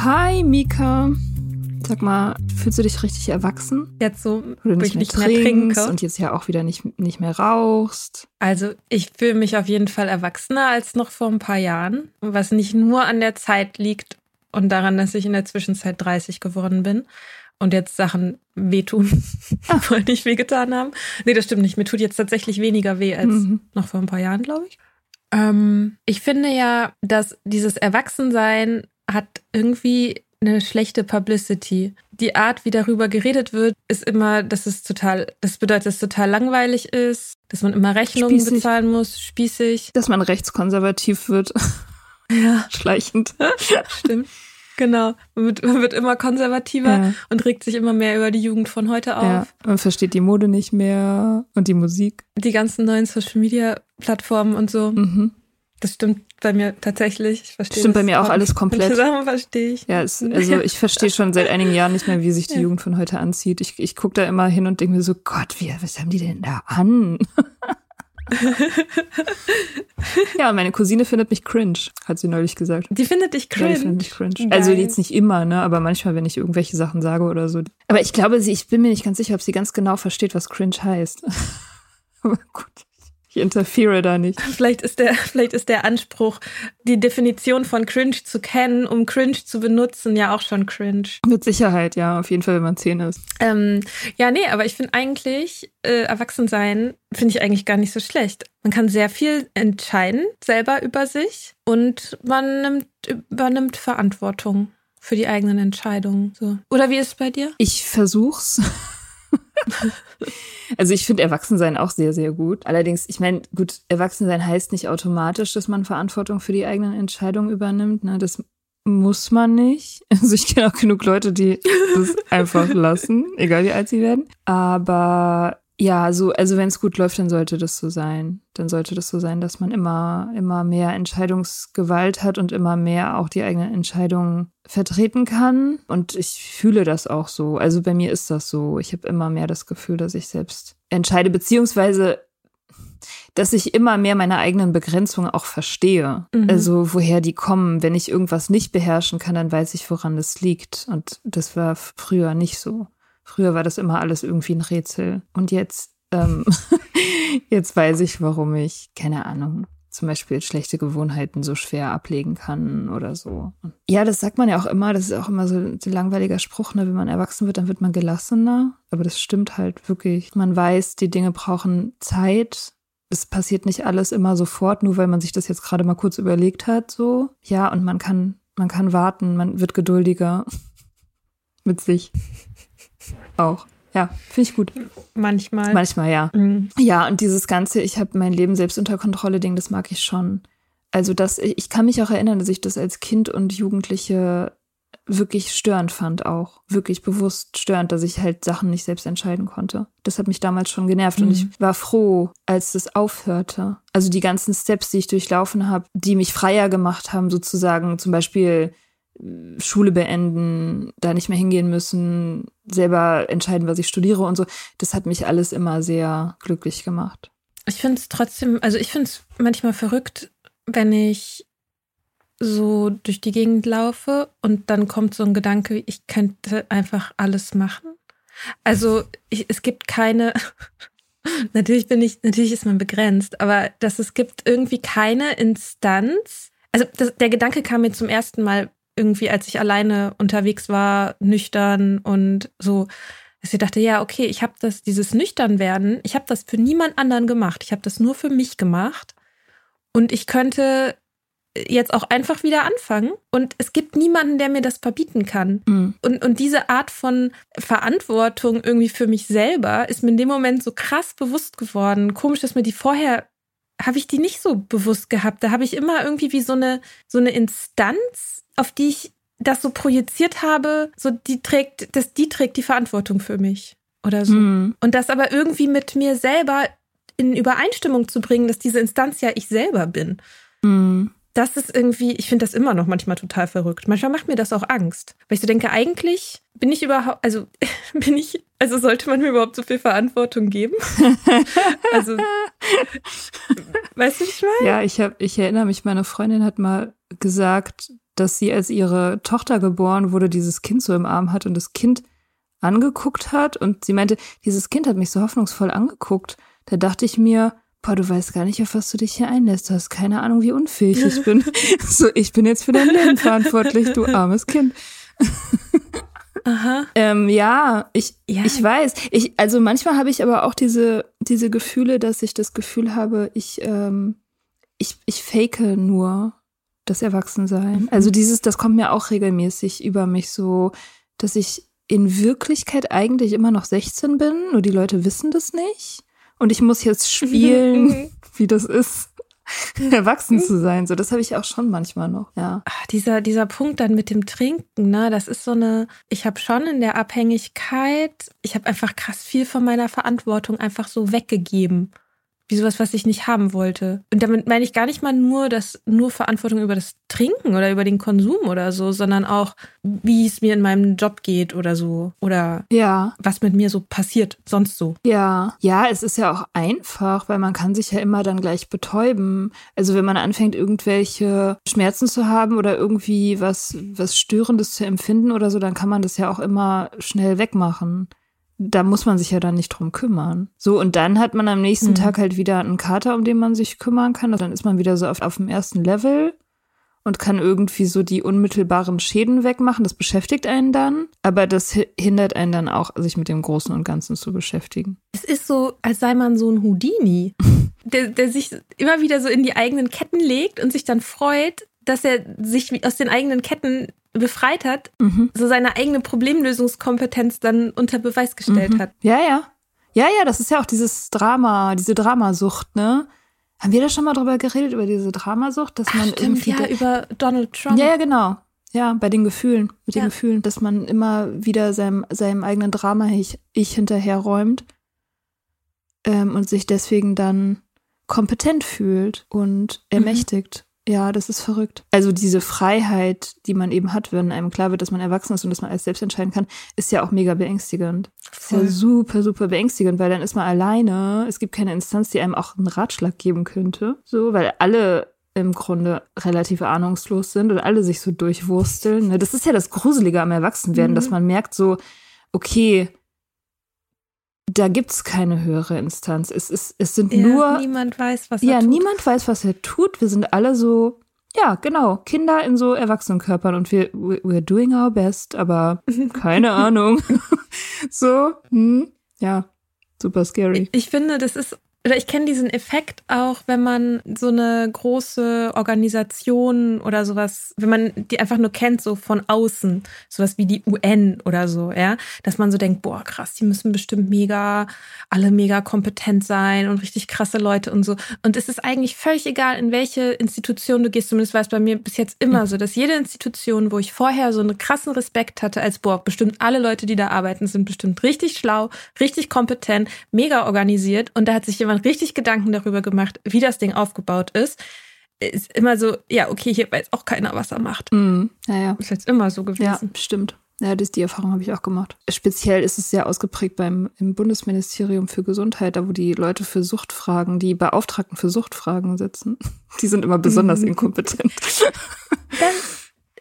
Hi, Mika. Sag mal, fühlst du dich richtig erwachsen? Jetzt so, Wo du nicht, ich mehr nicht mehr trinkst trinke. und jetzt ja auch wieder nicht, nicht mehr rauchst. Also ich fühle mich auf jeden Fall erwachsener als noch vor ein paar Jahren, was nicht nur an der Zeit liegt und daran, dass ich in der Zwischenzeit 30 geworden bin und jetzt Sachen wehtun, obwohl nicht wehgetan haben. Nee, das stimmt nicht. Mir tut jetzt tatsächlich weniger weh als Mhm. noch vor ein paar Jahren, glaube ich. Ähm, ich finde ja, dass dieses Erwachsensein hat irgendwie eine schlechte Publicity. Die Art, wie darüber geredet wird, ist immer, dass es total, das bedeutet, dass es total langweilig ist, dass man immer Rechnungen Spießig. bezahlen muss, spießig. Dass man rechtskonservativ wird. Ja, Schleichend. stimmt. Genau. Man wird, man wird immer konservativer Ja. und regt sich immer mehr über die Jugend von heute auf. Ja, man versteht die Mode nicht mehr und die Musik. Die ganzen neuen Social Media Plattformen und so. Mhm. Das stimmt bei mir tatsächlich. Ich verstehe Stimmt bei mir auch alles komplett. Manche Sachen verstehe ich. Ja, es, also ich verstehe schon seit einigen Jahren nicht mehr, wie sich die Ja. Jugend von heute anzieht. Ich, ich gucke da immer hin und denke mir so, Gott, wie, was haben die denn da an? ja, meine Cousine findet mich cringe, hat sie neulich gesagt. Die findet dich Ja, die cringe. findet mich cringe. Geil. Also jetzt nicht immer, ne, aber manchmal, wenn ich irgendwelche Sachen sage oder so. Aber ich glaube, sie, ich bin mir nicht ganz sicher, ob sie ganz genau versteht, was cringe heißt. aber gut, ich interfere da nicht. Vielleicht ist der, vielleicht ist der Anspruch, die Definition von cringe zu kennen, um cringe zu benutzen, ja auch schon cringe. Mit Sicherheit, ja, auf jeden Fall, wenn man zehn ist. Ähm, ja, nee, aber ich finde eigentlich, äh, Erwachsensein finde ich eigentlich gar nicht so schlecht. Man kann sehr viel entscheiden, selber über sich und man nimmt, übernimmt Verantwortung für die eigenen Entscheidungen. So. Oder wie ist es bei dir? Ich versuch's. also ich finde Erwachsensein auch sehr, sehr gut. Allerdings, ich meine, gut, Erwachsensein heißt nicht automatisch, dass man Verantwortung für die eigenen Entscheidungen übernimmt. Ne? Das muss man nicht. Also ich kenne auch genug Leute, die das einfach lassen, egal wie alt sie werden. Aber ja, so, also wenn es gut läuft, dann sollte das so sein. Dann sollte das so sein, dass man immer, immer mehr Entscheidungsgewalt hat und immer mehr auch die eigenen Entscheidungen vertreten kann. Und ich fühle das auch so. Also bei mir ist das so. Ich habe immer mehr das Gefühl, dass ich selbst entscheide, beziehungsweise dass ich immer mehr meine eigenen Begrenzungen auch verstehe. Mhm. Also woher die kommen. Wenn ich irgendwas nicht beherrschen kann, dann weiß ich, woran das liegt. Und das war früher nicht so. Früher war das immer alles irgendwie ein Rätsel. Und jetzt, ähm, jetzt weiß ich, warum ich, keine Ahnung, zum Beispiel schlechte Gewohnheiten so schwer ablegen kann oder so. Ja, das sagt man ja auch immer, das ist auch immer so ein langweiliger Spruch, ne? wenn man erwachsen wird, dann wird man gelassener. Aber das stimmt halt wirklich. Man weiß, die Dinge brauchen Zeit. Es passiert nicht alles immer sofort, nur weil man sich das jetzt gerade mal kurz überlegt hat, so. Ja, und man kann, man kann warten, man wird geduldiger mit sich. Auch. Ja, finde ich gut. Manchmal. Manchmal, ja. Mhm. Ja, und dieses ganze, ich habe mein Leben selbst unter Kontrolle Ding, das mag ich schon. Also das, ich kann mich auch erinnern, dass ich das als Kind und Jugendliche wirklich störend fand auch. Wirklich bewusst störend, dass ich halt Sachen nicht selbst entscheiden konnte. Das hat mich damals schon genervt und Mhm. ich war froh, als das aufhörte. Also die ganzen Steps, die ich durchlaufen habe, die mich freier gemacht haben, sozusagen zum Beispiel Schule beenden, da nicht mehr hingehen müssen, selber entscheiden, was ich studiere und so. Das hat mich alles immer sehr glücklich gemacht. Ich finde es trotzdem, also ich finde es manchmal verrückt, wenn ich so durch die Gegend laufe und dann kommt so ein Gedanke, ich könnte einfach alles machen. Also ich, es gibt keine, natürlich bin ich, natürlich ist man begrenzt, aber dass es gibt irgendwie keine Instanz. Also das, der Gedanke kam mir zum ersten Mal irgendwie, als ich alleine unterwegs war, nüchtern und so, dass ich dachte, ja, okay, ich habe das, dieses Nüchternwerden, ich habe das für niemand anderen gemacht. Ich habe das nur für mich gemacht. Und ich könnte jetzt auch einfach wieder anfangen. Und es gibt niemanden, der mir das verbieten kann. Mhm. Und, und diese Art von Verantwortung irgendwie für mich selber ist mir in dem Moment so krass bewusst geworden. Komisch, dass mir die vorher, habe ich die nicht so bewusst gehabt. Da habe ich immer irgendwie wie so eine, so eine Instanz, auf die ich das so projiziert habe, so die trägt, das, die trägt die Verantwortung für mich. Oder so. Mhm. Und das aber irgendwie mit mir selber in Übereinstimmung zu bringen, dass diese Instanz ja ich selber bin. Mhm. Das ist irgendwie, ich finde das immer noch manchmal total verrückt. Manchmal macht mir das auch Angst. Weil ich so denke, eigentlich bin ich überhaupt, also bin ich, also sollte man mir überhaupt so viel Verantwortung geben? also, weißt du, wie ich meine? Ja, ich, hab, ich erinnere mich, meine Freundin hat mal gesagt, dass sie, als ihre Tochter geboren wurde, dieses Kind so im Arm hat und das Kind angeguckt hat. Und sie meinte, dieses Kind hat mich so hoffnungsvoll angeguckt. Da dachte ich mir, boah, du weißt gar nicht, auf was du dich hier einlässt. Du hast keine Ahnung, wie unfähig ich bin. so, ich bin jetzt für dein Leben verantwortlich, du armes Kind. Aha. Ähm, ja, ich, Ja. ich weiß. Ich, also manchmal habe ich aber auch diese, diese Gefühle, dass ich das Gefühl habe, ich, ähm, ich, ich fake nur das Erwachsensein. Also dieses, das kommt mir auch regelmäßig über mich so, dass ich in Wirklichkeit eigentlich immer noch 16 bin, nur die Leute wissen das nicht. Und ich muss jetzt spielen, wie das ist, erwachsen zu sein. So, das habe ich auch schon manchmal noch, ja. Ah, dieser, dieser Punkt dann mit dem Trinken, ne, das ist so eine, ich habe schon in der Abhängigkeit, ich habe einfach krass viel von meiner Verantwortung einfach so weggegeben. Wie sowas, was ich nicht haben wollte. Und damit meine ich gar nicht mal nur das, nur Verantwortung über das Trinken oder über den Konsum oder so, sondern auch, wie es mir in meinem Job geht oder so. Oder Ja, was mit mir so passiert, sonst so. Ja, ja, es ist ja auch einfach, weil man kann sich ja immer dann gleich betäuben. Also wenn man anfängt, irgendwelche Schmerzen zu haben oder irgendwie was, was Störendes zu empfinden oder so, dann kann man das ja auch immer schnell wegmachen. Da muss man sich ja dann nicht drum kümmern. So, und dann hat man am nächsten Mhm. Tag halt wieder einen Kater, um den man sich kümmern kann. Dann ist man wieder so auf, auf dem ersten Level und kann irgendwie so die unmittelbaren Schäden wegmachen. Das beschäftigt einen dann, aber das hi- hindert einen dann auch, sich mit dem Großen und Ganzen zu beschäftigen. Es ist so, als sei man so ein Houdini, der, der sich immer wieder so in die eigenen Ketten legt und sich dann freut, dass er sich aus den eigenen Ketten befreit hat, Mhm. so seine eigene Problemlösungskompetenz dann unter Beweis gestellt Mhm. hat. Ja, ja. Ja, ja, das ist ja auch dieses Drama, diese Dramasucht, ne? Haben wir da schon mal drüber geredet, über diese Dramasucht, dass man Stimmt, irgendwie. ja, über Donald Trump. ja, ja, genau. Ja, bei den Gefühlen, mit den Ja. Gefühlen, dass man immer wieder seinem, seinem eigenen Drama-Ich ich hinterherräumt ähm, und sich deswegen dann kompetent fühlt und ermächtigt. Ja, das ist verrückt. Also diese Freiheit, die man eben hat, wenn einem klar wird, dass man erwachsen ist und dass man alles selbst entscheiden kann, ist ja auch mega beängstigend. ist ja super, super beängstigend, weil dann ist man alleine. Es gibt keine Instanz, die einem auch einen Ratschlag geben könnte. So, weil alle im Grunde relativ ahnungslos sind und alle sich so durchwursteln. ne? Das ist ja das Gruselige am Erwachsenwerden, Mhm. dass man merkt so, okay, da gibt's keine höhere Instanz. Es, ist, es sind Ja, nur. niemand weiß, was ja, er tut. niemand weiß, was er tut. Wir sind alle so, ja, genau, Kinder in so Erwachsenenkörpern und wir, we- we're doing our best, aber keine Ahnung. so, hm, ja, super scary. Ich finde, das ist, oder ich kenne diesen Effekt auch, wenn man so eine große Organisation oder sowas, wenn man die einfach nur kennt, so von außen, sowas wie die UN oder so, ja, dass man so denkt, boah, krass, die müssen bestimmt mega, alle mega kompetent sein und richtig krasse Leute und so. Und es ist eigentlich völlig egal, in welche Institution du gehst, zumindest war es bei mir bis jetzt immer so, dass jede Institution, wo ich vorher so einen krassen Respekt hatte, als, boah, bestimmt alle Leute, die da arbeiten, sind bestimmt richtig schlau, richtig kompetent, mega organisiert. Und da hat sich jemand richtig Gedanken darüber gemacht, wie das Ding aufgebaut ist, ist immer so, ja, okay, hier weiß auch keiner, was er macht. Hm, naja, Ist jetzt immer so ja, gewesen. stimmt. Ja, das, die Erfahrung habe ich auch gemacht. Speziell ist es sehr ausgeprägt beim im Bundesministerium für Gesundheit, da wo die Leute für Suchtfragen, die Beauftragten für Suchtfragen sitzen, die sind immer besonders inkompetent. Das,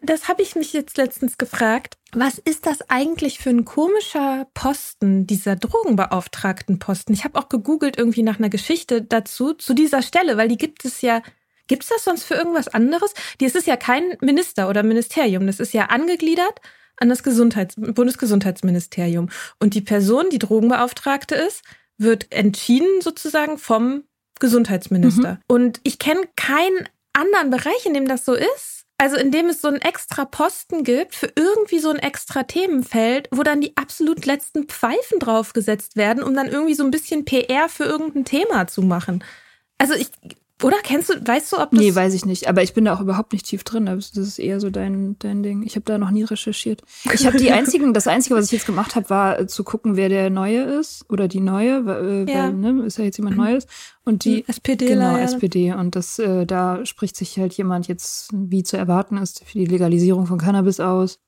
das habe ich mich jetzt letztens gefragt. Was ist das eigentlich für ein komischer Posten, dieser Drogenbeauftragtenposten? Ich habe auch gegoogelt irgendwie nach einer Geschichte dazu, zu dieser Stelle, weil die gibt es ja. Gibt es das sonst für irgendwas anderes? Die, es ist ja kein Minister oder Ministerium. Das ist ja angegliedert an das Gesundheits Bundesgesundheitsministerium. Und die Person, die Drogenbeauftragte ist, wird entschieden sozusagen vom Gesundheitsminister. Und ich kenne keinen anderen Bereich, in dem das so ist. Also in dem es so einen extra Posten gibt für irgendwie so ein extra Themenfeld, wo dann die absolut letzten Pfeifen draufgesetzt werden, um dann irgendwie so ein bisschen PR für irgendein Thema zu machen. Also ich, oder kennst du, weißt du, ob das Nee, weiß ich nicht. Aber ich bin da auch überhaupt nicht tief drin. Das ist eher so dein, dein Ding. Ich habe da noch nie recherchiert. Ich habe die einzigen, das Einzige, was ich jetzt gemacht habe, war äh, zu gucken, wer der Neue ist oder die Neue, weil, äh, Ja. weil ne, ist ja jetzt jemand Neues. Und die, die SPD genau, SPD. Und das, äh, da spricht sich halt jemand jetzt, wie zu erwarten ist, für die Legalisierung von Cannabis aus.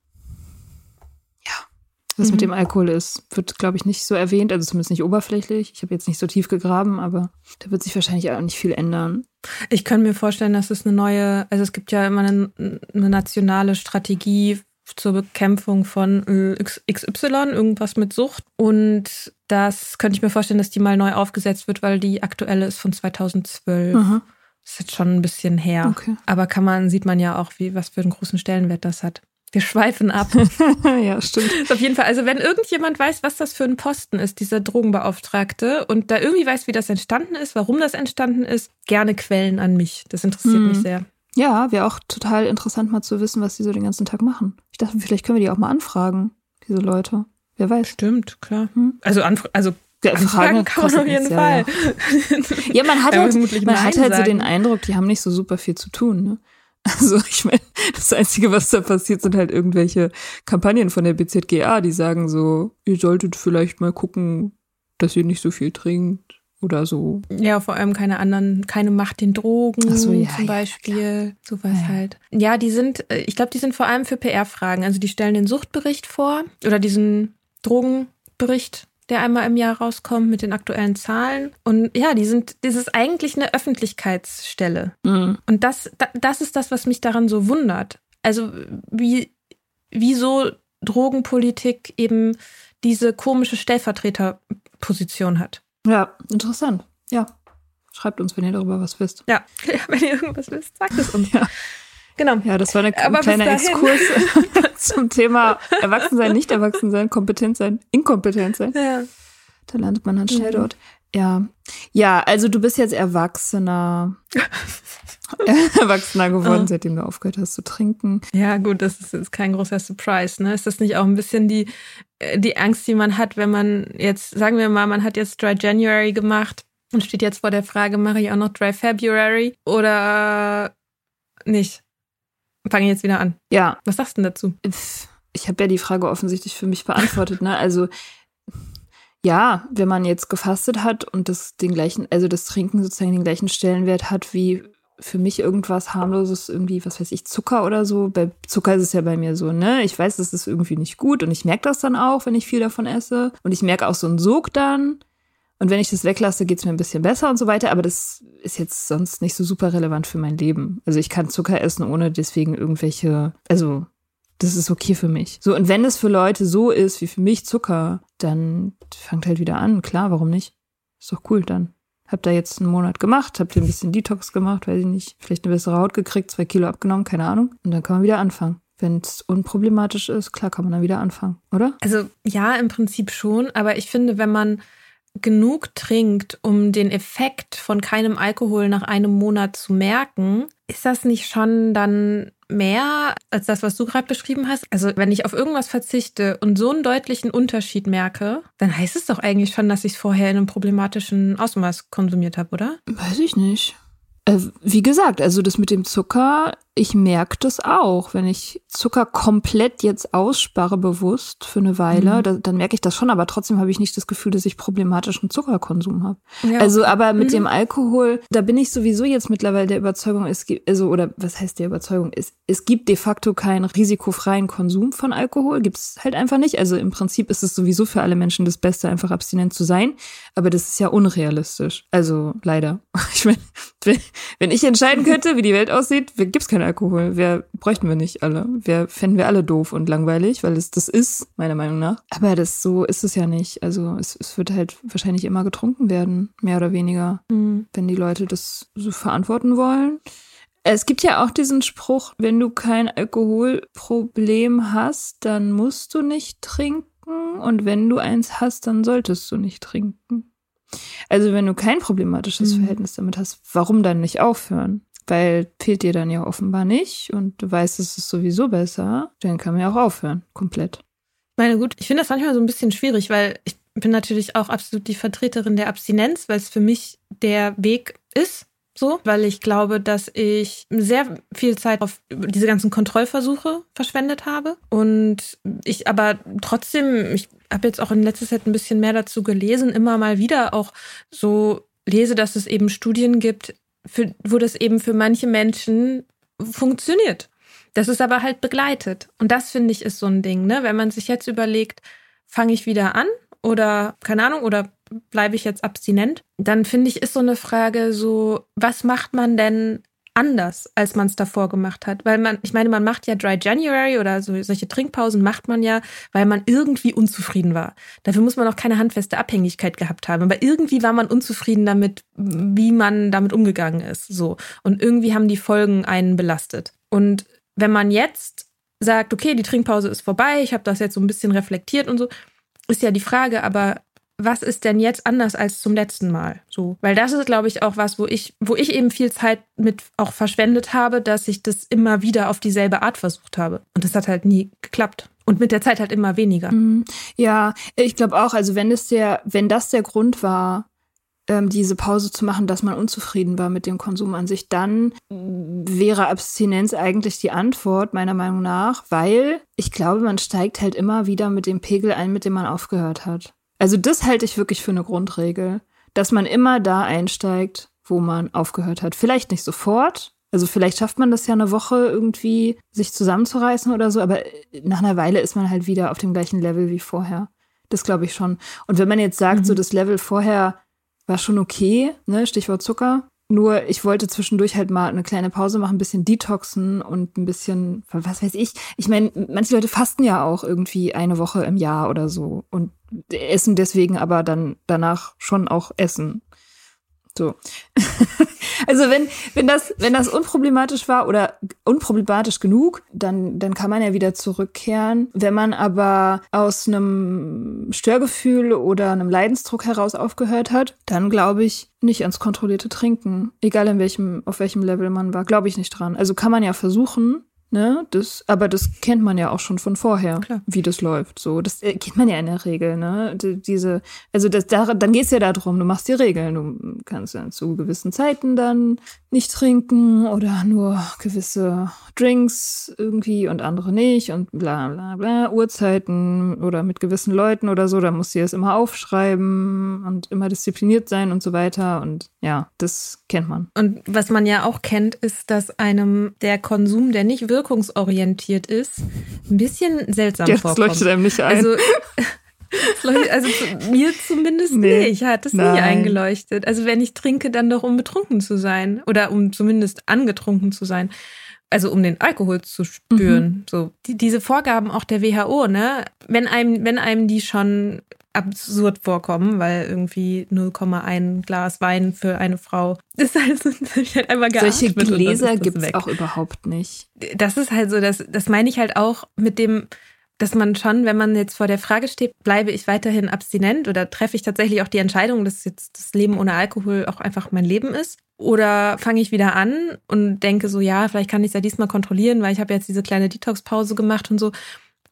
Was mit Mhm. dem Alkohol ist, wird, glaube ich, nicht so erwähnt, also zumindest nicht oberflächlich. Ich habe jetzt nicht so tief gegraben, aber da wird sich wahrscheinlich auch nicht viel ändern. Ich kann mir vorstellen, dass es eine neue, also es gibt ja immer eine, eine nationale Strategie zur Bekämpfung von XY, irgendwas mit Sucht. Und das könnte ich mir vorstellen, dass die mal neu aufgesetzt wird, weil die aktuelle ist von 2012. Aha. Das ist jetzt schon ein bisschen her. Okay. Aber kann man, sieht man ja auch, wie, was für einen großen Stellenwert das hat. Wir schweifen ab. ja, stimmt. Auf jeden Fall, also wenn irgendjemand weiß, was das für ein Posten ist, dieser Drogenbeauftragte, und da irgendwie weiß, wie das entstanden ist, warum das entstanden ist, gerne Quellen an mich. Das interessiert Mhm. mich sehr. Ja, wäre auch total interessant mal zu wissen, was die so den ganzen Tag machen. Ich dachte, vielleicht können wir die auch mal anfragen, diese Leute. Wer weiß. Stimmt, klar. Hm? Also anf also Ja, anfragen Fragen kann man auf jeden nichts, ja, Fall. Ja, man hat halt, man hat halt so den Eindruck, die haben nicht so super viel zu tun. Ne? Also ich meine, das Einzige, was da passiert, sind halt irgendwelche Kampagnen von der BZGA, die sagen so, ihr solltet vielleicht mal gucken, dass ihr nicht so viel trinkt oder so. Ja, vor allem keine anderen, keine Macht den Drogen so, ja, zum ja, Beispiel. Sowas Ja, ja. halt. Ja, die sind, äh, ich glaube, die sind vor allem für PR-Fragen. Also die stellen den Suchtbericht vor oder diesen Drogenbericht, der einmal im Jahr rauskommt mit den aktuellen Zahlen. Und ja, die sind, das ist eigentlich eine Öffentlichkeitsstelle. Mhm. Und das, da- das ist das, was mich daran so wundert. Also wie, wieso Drogenpolitik eben diese komische Stellvertreterposition hat. Ja, interessant. Ja. Schreibt uns, wenn ihr darüber was wisst. Ja, wenn ihr irgendwas wisst, sagt es uns. Ja. Genau. Ja, das war eine, Aber ein kleiner Exkurs zum Thema Erwachsensein, nicht Erwachsensein, kompetent sein, inkompetent sein. Ja. Da landet man dann schnell Mhm. dort. Ja. Ja, also du bist jetzt Erwachsener. Erwachsener geworden, Ah. seitdem du aufgehört hast zu trinken. ja, gut, das ist jetzt kein großer Surprise. Ne? Ist das nicht auch ein bisschen die, äh, die Angst, die man hat, wenn man jetzt, sagen wir mal, man hat jetzt Dry January gemacht und steht jetzt vor der Frage, mache ich auch noch Dry February oder nicht? Fange ich jetzt wieder an. Ja, Was sagst du denn dazu? ich habe ja die Frage offensichtlich für mich beantwortet. Ne? Also ja, wenn man jetzt gefastet hat und das den gleichen, also das Trinken sozusagen den gleichen Stellenwert hat wie für mich irgendwas harmloses, irgendwie, was weiß ich, Zucker oder so. Bei Zucker ist es ja bei mir so, ne? Ich weiß, das ist irgendwie nicht gut und ich merke das dann auch, wenn ich viel davon esse. Und ich merke auch so einen Sog dann. Und wenn ich das weglasse, geht's mir ein bisschen besser und so weiter. Aber das ist jetzt sonst nicht so super relevant für mein Leben. Also ich kann Zucker essen, ohne deswegen irgendwelche, also Das ist okay für mich. So, und wenn es für Leute so ist wie für mich Zucker, dann fangt halt wieder an. Klar, warum nicht? Ist doch cool dann. Hab da jetzt einen Monat gemacht, habt ihr ein bisschen Detox gemacht, weiß ich nicht, vielleicht eine bessere Haut gekriegt, zwei Kilo abgenommen, keine Ahnung. Und dann kann man wieder anfangen. Wenn es unproblematisch ist, klar kann man dann wieder anfangen, oder? Also ja, im Prinzip schon, aber ich finde, wenn man genug trinkt, um den Effekt von keinem Alkohol nach einem Monat zu merken, ist das nicht schon dann mehr als das, was du gerade beschrieben hast? Also wenn ich auf irgendwas verzichte und so einen deutlichen Unterschied merke, dann heißt es doch eigentlich schon, dass ich es vorher in einem problematischen Ausmaß konsumiert habe, oder? Weiß ich nicht. Äh, wie gesagt, also das mit dem Zucker ich merke das auch, wenn ich Zucker komplett jetzt ausspare bewusst für eine Weile, mhm. da, dann merke ich das schon, aber trotzdem habe ich nicht das Gefühl, dass ich problematischen Zuckerkonsum habe. Ja. Also, aber mit mhm. dem Alkohol, da bin ich sowieso jetzt mittlerweile der Überzeugung, es gibt, also, oder was heißt der Überzeugung? Es, es gibt de facto keinen risikofreien Konsum von Alkohol, gibt es halt einfach nicht. Also im Prinzip ist es sowieso für alle Menschen das Beste, einfach abstinent zu sein, aber das ist ja unrealistisch. Also leider. Ich meine, wenn, wenn ich entscheiden könnte, wie die Welt aussieht, gibt es keine Alkohol. Wer bräuchten wir nicht alle? Wer fänden wir alle doof und langweilig, weil es das ist, meiner Meinung nach. Aber das so ist es ja nicht. Also es, es wird halt wahrscheinlich immer getrunken werden, mehr oder weniger, mhm. wenn die Leute das so verantworten wollen. Es gibt ja auch diesen Spruch, wenn du kein Alkoholproblem hast, dann musst du nicht trinken. Und wenn du eins hast, dann solltest du nicht trinken. Also wenn du kein problematisches mhm. Verhältnis damit hast, warum dann nicht aufhören? Weil fehlt dir dann ja offenbar nicht und du weißt, es ist sowieso besser, dann kann man ja auch aufhören, komplett. Ich meine, gut, ich finde das manchmal so ein bisschen schwierig, weil ich bin natürlich auch absolut die Vertreterin der Abstinenz, weil es für mich der Weg ist, so, weil ich glaube, dass ich sehr viel Zeit auf diese ganzen Kontrollversuche verschwendet habe und ich aber trotzdem, ich habe jetzt auch in letzter Zeit ein bisschen mehr dazu gelesen, immer mal wieder auch so lese, dass es eben Studien gibt, für, wo das eben für manche Menschen funktioniert. Das ist aber halt begleitet. Und das finde ich ist so ein Ding, ne? Wenn man sich jetzt überlegt, fange ich wieder an oder keine Ahnung, oder bleibe ich jetzt abstinent, dann finde ich, ist so eine Frage so, was macht man denn anders, als man es davor gemacht hat. Weil man, ich meine, man macht ja Dry January oder so, solche Trinkpausen macht man ja, weil man irgendwie unzufrieden war. Dafür muss man auch keine handfeste Abhängigkeit gehabt haben. Aber irgendwie war man unzufrieden damit, wie man damit umgegangen ist. So. Und irgendwie haben die Folgen einen belastet. Und wenn man jetzt sagt, okay, die Trinkpause ist vorbei, ich habe das jetzt so ein bisschen reflektiert und so, ist ja die Frage, aber was ist denn jetzt anders als zum letzten Mal? So, weil das ist, glaube ich, auch was, wo ich, wo ich eben viel Zeit mit auch verschwendet habe, dass ich das immer wieder auf dieselbe Art versucht habe. Und das hat halt nie geklappt. Und mit der Zeit halt immer weniger. Mhm. Ja, ich glaube auch, also wenn es der, wenn das der Grund war, ähm, diese Pause zu machen, dass man unzufrieden war mit dem Konsum an sich, dann wäre Abstinenz eigentlich die Antwort, meiner Meinung nach, weil ich glaube, man steigt halt immer wieder mit dem Pegel ein, mit dem man aufgehört hat. Also das halte ich wirklich für eine Grundregel, dass man immer da einsteigt, wo man aufgehört hat. Vielleicht nicht sofort. Also vielleicht schafft man das ja eine Woche irgendwie, sich zusammenzureißen oder so, aber nach einer Weile ist man halt wieder auf dem gleichen Level wie vorher. Das glaube ich schon. Und wenn man jetzt sagt, mhm. so das Level vorher war schon okay, ne, Stichwort Zucker, nur ich wollte zwischendurch halt mal eine kleine Pause machen, ein bisschen detoxen und ein bisschen, was weiß ich. Ich meine, manche Leute fasten ja auch irgendwie eine Woche im Jahr oder so und essen deswegen aber dann danach schon auch essen. So. also wenn, wenn das, wenn das unproblematisch war oder unproblematisch genug, dann, dann kann man ja wieder zurückkehren. Wenn man aber aus einem Störgefühl oder einem Leidensdruck heraus aufgehört hat, dann glaube ich nicht ans kontrollierte Trinken. Egal in welchem, auf welchem Level man war, glaube ich nicht dran. Also kann man ja versuchen, Ne, das, aber das kennt man ja auch schon von vorher, Klar. wie das läuft. So, das äh, kennt man ja in der Regel, ne? diese, also das, da, dann geht's ja darum, du machst die Regeln. Du kannst ja zu gewissen Zeiten dann nicht trinken oder nur gewisse Drinks irgendwie und andere nicht und bla bla bla, Uhrzeiten oder mit gewissen Leuten oder so, da musst du das immer aufschreiben und immer diszipliniert sein und so weiter. Und ja, das kennt man. Und was man ja auch kennt, ist, dass einem der Konsum, der nicht wirkungsorientiert ist, ein bisschen seltsam Jetzt vorkommt. leuchtet einem nicht ein. Also, also mir zumindest nee, nicht. Hat es nie eingeleuchtet. Also wenn ich trinke, dann doch um betrunken zu sein oder um zumindest angetrunken zu sein. also um den Alkohol zu spüren. Mhm. So die, diese Vorgaben auch der WHO, ne? Wenn einem, wenn einem die schon absurd vorkommen, weil irgendwie 0,1 Glas Wein für eine Frau ist halt, so, halt einfach Solche Gläser gibt es auch überhaupt nicht. Das ist halt so, das, das meine ich halt auch mit dem, dass man schon, wenn man jetzt vor der Frage steht, bleibe ich weiterhin abstinent oder treffe ich tatsächlich auch die Entscheidung, dass jetzt das Leben ohne Alkohol auch einfach mein Leben ist? Oder fange ich wieder an und denke so, ja, vielleicht kann ich es ja diesmal kontrollieren, weil ich habe jetzt diese kleine Detox-Pause gemacht und so.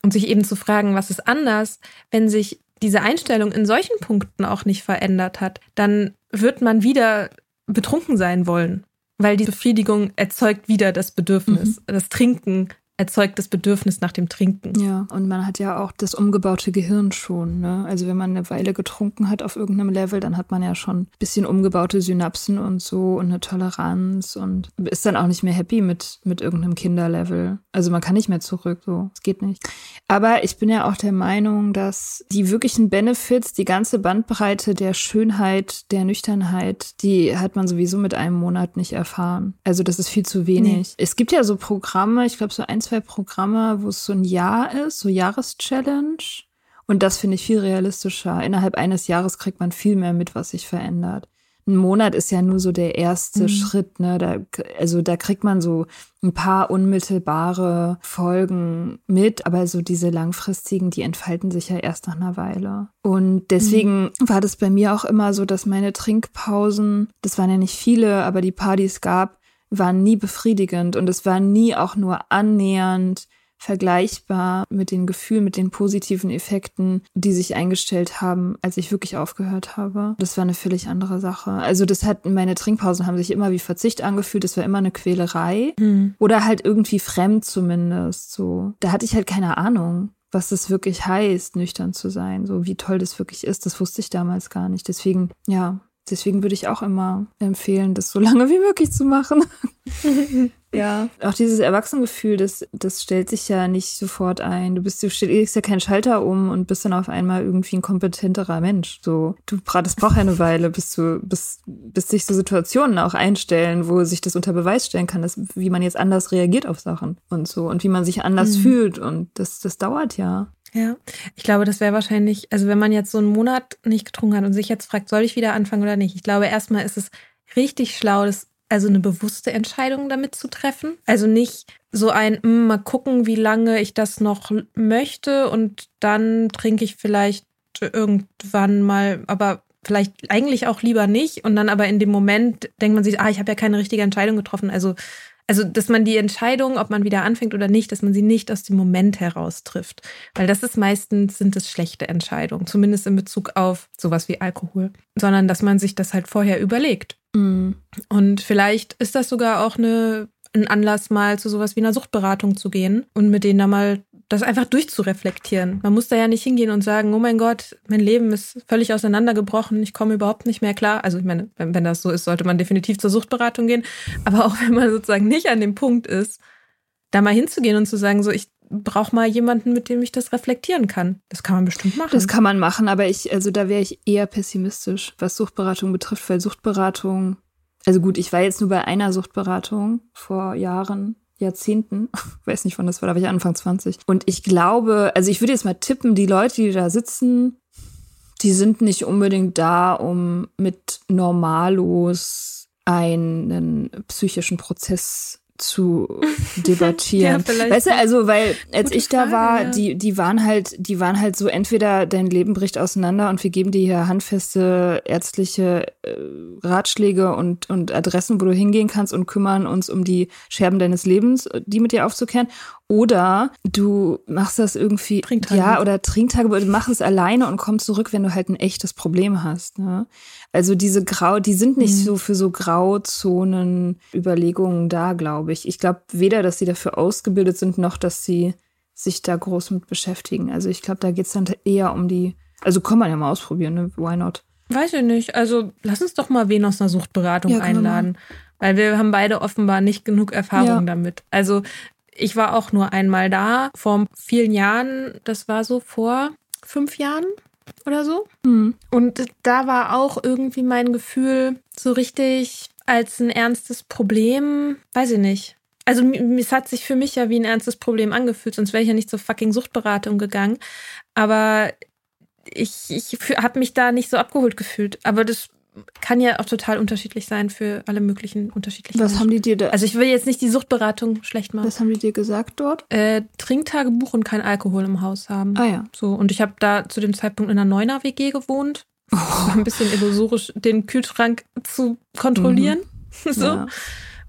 Und sich eben zu fragen, was ist anders, wenn sich diese Einstellung in solchen Punkten auch nicht verändert hat, dann wird man wieder betrunken sein wollen, weil die Befriedigung erzeugt wieder das Bedürfnis. Mhm. Das Trinken erzeugt das Bedürfnis nach dem Trinken. Ja, und man hat ja auch das umgebaute Gehirn schon. Ne? Also wenn man eine Weile getrunken hat auf irgendeinem Level, dann hat man ja schon ein bisschen umgebaute Synapsen und so und eine Toleranz und ist dann auch nicht mehr happy mit, mit irgendeinem Kinderlevel. Also man kann nicht mehr zurück, so. Es geht nicht. Aber ich bin ja auch der Meinung, dass die wirklichen Benefits, die ganze Bandbreite der Schönheit, der Nüchternheit, die hat man sowieso mit einem Monat nicht erfahren. Also das ist viel zu wenig. Nee. Es gibt ja so Programme, ich glaube so ein, zwei Programme, wo es so ein Jahr ist, so Jahreschallenge. Und das finde ich viel realistischer. Innerhalb eines Jahres kriegt man viel mehr mit, was sich verändert. Ein Monat ist ja nur so der erste mhm. Schritt, ne? Da, also da kriegt man so ein paar unmittelbare Folgen mit, aber so diese langfristigen, die entfalten sich ja erst nach einer Weile. Und deswegen mhm. war das bei mir auch immer so, dass meine Trinkpausen, das waren ja nicht viele, aber die Partys gab, waren nie befriedigend und es war nie auch nur annähernd vergleichbar mit den Gefühlen, mit den positiven Effekten, die sich eingestellt haben, als ich wirklich aufgehört habe. Das war eine völlig andere Sache. Also das hat, meine Trinkpausen haben sich immer wie Verzicht angefühlt. Das war immer eine Quälerei. Mhm. Oder halt irgendwie fremd zumindest, so. Da hatte ich halt keine Ahnung was das wirklich heißt, nüchtern zu sein, so wie toll das wirklich ist, das wusste ich damals gar nicht. Deswegen, ja, Deswegen würde ich auch immer empfehlen, das so lange wie möglich zu machen. ja, auch dieses Erwachsenengefühl, das, das stellt sich ja nicht sofort ein. Du bist, du legst ja keinen Schalter um und bist dann auf einmal irgendwie ein kompetenterer Mensch. So, du das braucht ja eine Weile, bis du, bis, bis sich so Situationen auch einstellen, wo sich das unter Beweis stellen kann, dass, wie man jetzt anders reagiert auf Sachen und so und wie man sich anders mhm. fühlt. Und das, das dauert ja. Ja, ich glaube, das wäre wahrscheinlich, also wenn man jetzt so einen Monat nicht getrunken hat und sich jetzt fragt, soll ich wieder anfangen oder nicht? Ich glaube, erstmal ist es richtig schlau, das, also eine bewusste Entscheidung damit zu treffen. Also nicht so ein, hm, mal gucken, wie lange ich das noch möchte und dann trinke ich vielleicht irgendwann mal, aber vielleicht eigentlich auch lieber nicht. Und dann aber in dem Moment denkt man sich, ah, ich habe ja keine richtige Entscheidung getroffen. Also also, dass man die Entscheidung, ob man wieder anfängt oder nicht, dass man sie nicht aus dem Moment heraus trifft. Weil das ist meistens, sind es schlechte Entscheidungen, zumindest in Bezug auf sowas wie Alkohol. Sondern, dass man sich das halt vorher überlegt. Mhm. Und vielleicht ist das sogar auch eine, ein Anlass, mal zu sowas wie einer Suchtberatung zu gehen und mit denen da mal das einfach durchzureflektieren. Man muss da ja nicht hingehen und sagen, oh mein Gott, mein Leben ist völlig auseinandergebrochen, ich komme überhaupt nicht mehr klar. Also ich meine, wenn, wenn das so ist, sollte man definitiv zur Suchtberatung gehen. Aber auch wenn man sozusagen nicht an dem Punkt ist, da mal hinzugehen und zu sagen, so ich brauche mal jemanden, mit dem ich das reflektieren kann. Das kann man bestimmt machen. Das kann man machen, aber ich, also da wäre ich eher pessimistisch, was Suchtberatung betrifft, weil Suchtberatung, also gut, ich war jetzt nur bei einer Suchtberatung vor Jahren Jahrzehnten, weiß nicht wann das war, da war ich Anfang 20. Und ich glaube, also ich würde jetzt mal tippen, die Leute, die da sitzen, die sind nicht unbedingt da, um mit Normalos einen psychischen Prozess zu debattieren. ja, weißt du, also weil als ich da Frage, war, ja. die die waren halt, die waren halt so entweder dein Leben bricht auseinander und wir geben dir hier handfeste ärztliche äh, Ratschläge und und Adressen, wo du hingehen kannst und kümmern uns um die Scherben deines Lebens, die mit dir aufzukehren oder du machst das irgendwie, ja, oder Trinktagebuch, du machst es alleine und kommst zurück, wenn du halt ein echtes Problem hast. Ne? Also diese Grau, die sind nicht mhm. so für so Grauzonen-Überlegungen da, glaube ich. Ich glaube weder, dass sie dafür ausgebildet sind, noch dass sie sich da groß mit beschäftigen. Also ich glaube, da geht es dann eher um die, also kann man ja mal ausprobieren, ne? Why not? Weiß ich nicht. Also lass uns doch mal wen aus einer Suchtberatung ja, einladen. Weil wir haben beide offenbar nicht genug Erfahrung ja. damit. Also ich war auch nur einmal da vor vielen Jahren. Das war so vor fünf Jahren oder so. Mhm. Und da war auch irgendwie mein Gefühl so richtig als ein ernstes Problem, weiß ich nicht. also es hat sich für mich ja wie ein ernstes Problem angefühlt, sonst wäre ich ja nicht zur fucking Suchtberatung gegangen. Aber ich, ich habe mich da nicht so abgeholt gefühlt. Aber das kann ja auch total unterschiedlich sein für alle möglichen unterschiedlichen. Was Menschen. haben die dir da? Also ich will jetzt nicht die Suchtberatung schlecht machen. Was haben die dir gesagt dort? Äh, Trinktagebuch und kein Alkohol im Haus haben. Ah ja. So und ich habe da zu dem Zeitpunkt in einer Neuner WG gewohnt. Oh. Ein bisschen illusorisch, den Kühlschrank zu kontrollieren. Mhm. so. Ja.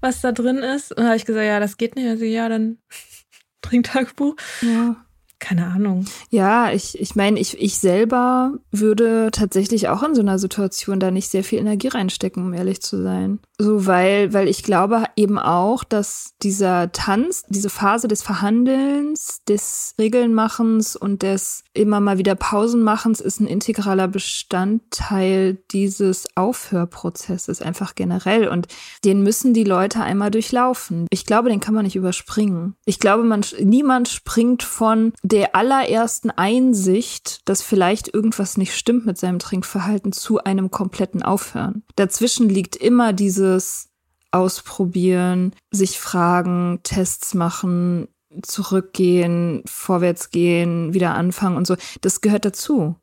Was da drin ist. Und da habe ich gesagt, ja, das geht nicht. Also ja, dann Trinktagebuch. Ja. Keine Ahnung. Ja, ich, ich meine, ich, ich selber würde tatsächlich auch in so einer Situation da nicht sehr viel Energie reinstecken, um ehrlich zu sein. So, weil, weil ich glaube eben auch, dass dieser Tanz, diese Phase des Verhandelns, des Regelnmachens und des immer mal wieder Pausenmachens ist ein integraler Bestandteil dieses Aufhörprozesses, einfach generell. Und den müssen die Leute einmal durchlaufen. Ich glaube, den kann man nicht überspringen. Ich glaube, man, niemand springt von der allerersten Einsicht, dass vielleicht irgendwas nicht stimmt mit seinem Trinkverhalten, zu einem kompletten Aufhören. Dazwischen liegt immer dieses Ausprobieren, sich fragen, Tests machen, zurückgehen, vorwärts gehen, wieder anfangen und so. Das gehört dazu.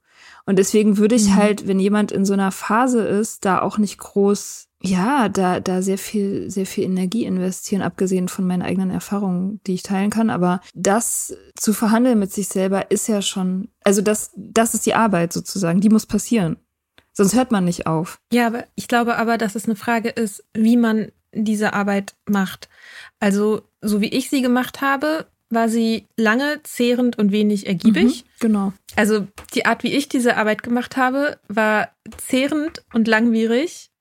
Und deswegen würde ich mhm. halt, wenn jemand in so einer Phase ist, da auch nicht groß ja, da, da sehr viel, sehr viel Energie investieren, abgesehen von meinen eigenen Erfahrungen, die ich teilen kann. Aber das zu verhandeln mit sich selber ist ja schon, also das, das ist die Arbeit sozusagen, die muss passieren. Sonst hört man nicht auf. Ja, aber ich glaube aber, dass es eine Frage ist, wie man diese Arbeit macht. Also, so wie ich sie gemacht habe, war sie lange, zehrend und wenig ergiebig. Mhm, genau. Also die Art, wie ich diese Arbeit gemacht habe, war zehrend und langwierig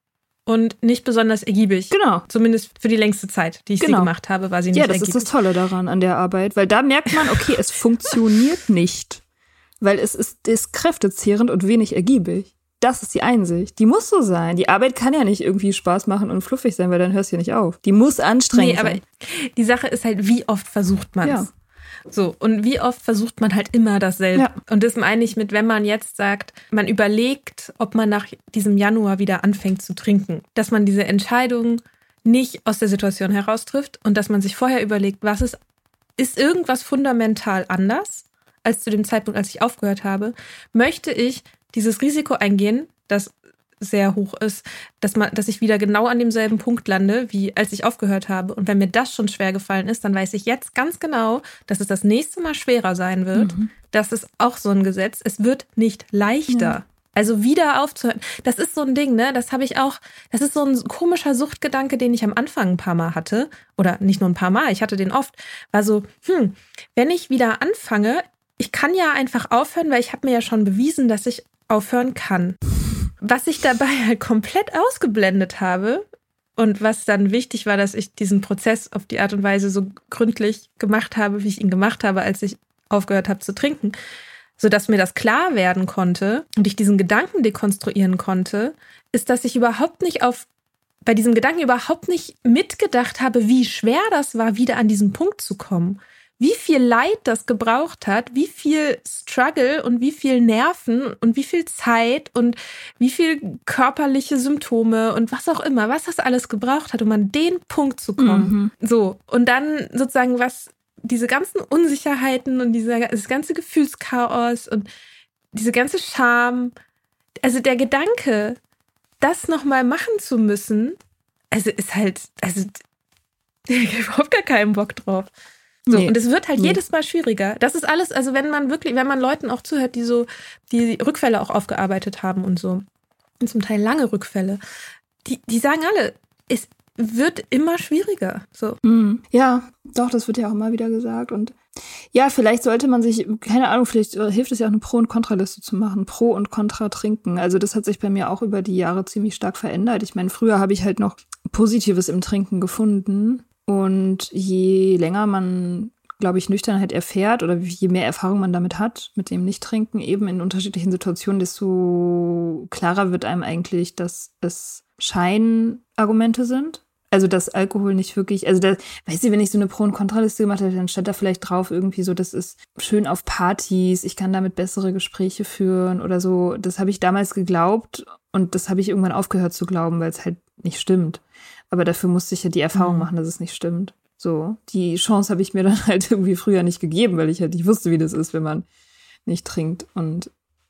und nicht besonders ergiebig. Genau. Zumindest für die längste Zeit, die ich genau. sie gemacht habe, war sie nicht Ja, das ergiebig. ist das Tolle daran an der Arbeit, weil da merkt man, okay, es funktioniert nicht, weil es ist, ist kräftezehrend und wenig ergiebig. Das ist die Einsicht. Die muss so sein. Die Arbeit kann ja nicht irgendwie Spaß machen und fluffig sein, weil dann hörst du ja nicht auf. Die muss anstrengend nee, aber sein. Die Sache ist halt, wie oft versucht man es? Ja. So, und wie oft versucht man halt immer dasselbe? Ja. Und das meine ich mit, wenn man jetzt sagt, man überlegt, ob man nach diesem Januar wieder anfängt zu trinken, dass man diese Entscheidung nicht aus der Situation heraus trifft und dass man sich vorher überlegt, was ist, ist irgendwas fundamental anders als zu dem Zeitpunkt, als ich aufgehört habe? Möchte ich dieses Risiko eingehen, dass sehr hoch ist, dass man, dass ich wieder genau an demselben Punkt lande, wie als ich aufgehört habe. Und wenn mir das schon schwer gefallen ist, dann weiß ich jetzt ganz genau, dass es das nächste Mal schwerer sein wird. Mhm. Das ist auch so ein Gesetz. Es wird nicht leichter. Ja. Also wieder aufzuhören. Das ist so ein Ding, ne? Das habe ich auch, das ist so ein komischer Suchtgedanke, den ich am Anfang ein paar Mal hatte. Oder nicht nur ein paar Mal, ich hatte den oft. War so, hm, wenn ich wieder anfange, ich kann ja einfach aufhören, weil ich habe mir ja schon bewiesen, dass ich aufhören kann. Was ich dabei halt komplett ausgeblendet habe und was dann wichtig war, dass ich diesen Prozess auf die Art und Weise so gründlich gemacht habe, wie ich ihn gemacht habe, als ich aufgehört habe zu trinken, sodass mir das klar werden konnte und ich diesen Gedanken dekonstruieren konnte, ist, dass ich überhaupt nicht auf bei diesem Gedanken überhaupt nicht mitgedacht habe, wie schwer das war, wieder an diesen Punkt zu kommen wie viel Leid das gebraucht hat, wie viel Struggle und wie viel Nerven und wie viel Zeit und wie viel körperliche Symptome und was auch immer, was das alles gebraucht hat, um an den Punkt zu kommen. Mhm. So. Und dann sozusagen, was diese ganzen Unsicherheiten und dieser, das ganze Gefühlschaos und diese ganze Scham, also der Gedanke, das nochmal machen zu müssen, also ist halt, also ich habe überhaupt gar keinen Bock drauf. So, nee. und es wird halt nee. jedes Mal schwieriger. Das ist alles, also wenn man wirklich, wenn man Leuten auch zuhört, die so die Rückfälle auch aufgearbeitet haben und so, und zum Teil lange Rückfälle, die, die sagen alle, es wird immer schwieriger. So. Mhm. Ja, doch, das wird ja auch immer wieder gesagt. Und ja, vielleicht sollte man sich, keine Ahnung, vielleicht hilft es ja auch eine Pro- und Kontraliste zu machen. Pro und Contra trinken. Also das hat sich bei mir auch über die Jahre ziemlich stark verändert. Ich meine, früher habe ich halt noch Positives im Trinken gefunden. Und je länger man, glaube ich, Nüchternheit erfährt oder je mehr Erfahrung man damit hat, mit dem Nicht-Trinken, eben in unterschiedlichen Situationen, desto klarer wird einem eigentlich, dass es Scheinargumente sind. Also, dass Alkohol nicht wirklich, also, da, weißt du, wenn ich so eine Pro- und Kontraliste gemacht hätte, dann stand da vielleicht drauf irgendwie so, das ist schön auf Partys, ich kann damit bessere Gespräche führen oder so. Das habe ich damals geglaubt und das habe ich irgendwann aufgehört zu glauben, weil es halt nicht stimmt. Aber dafür musste ich ja die Erfahrung mhm. machen, dass es nicht stimmt. So, die Chance habe ich mir dann halt irgendwie früher nicht gegeben, weil ich halt nicht wusste, wie das ist, wenn man nicht trinkt und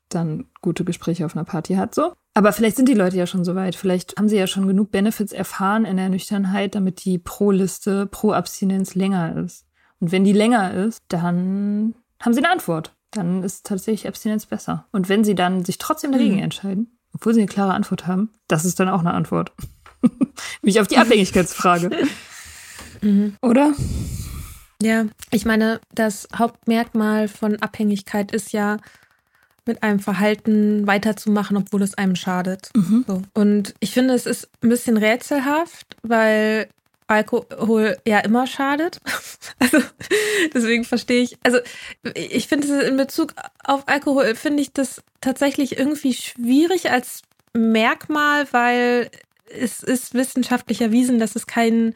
dann gute Gespräche auf einer Party hat, so. Aber vielleicht sind die Leute ja schon so weit. Vielleicht haben sie ja schon genug Benefits erfahren in der Nüchternheit, damit die Pro-Liste, Pro-Abstinenz länger ist. Und wenn die länger ist, dann haben sie eine Antwort. Dann ist tatsächlich Abstinenz besser. Und wenn sie dann sich trotzdem dagegen mhm. entscheiden, obwohl sie eine klare Antwort haben, das ist dann auch eine Antwort. Mich auf die Abhängigkeitsfrage. mhm. Oder? Ja, ich meine, das Hauptmerkmal von Abhängigkeit ist ja, mit einem Verhalten weiterzumachen, obwohl es einem schadet. Mhm. So. Und ich finde, es ist ein bisschen rätselhaft, weil Alkohol ja immer schadet. Also deswegen verstehe ich. Also ich finde in Bezug auf Alkohol finde ich das tatsächlich irgendwie schwierig als Merkmal, weil es ist wissenschaftlich erwiesen, dass es keinen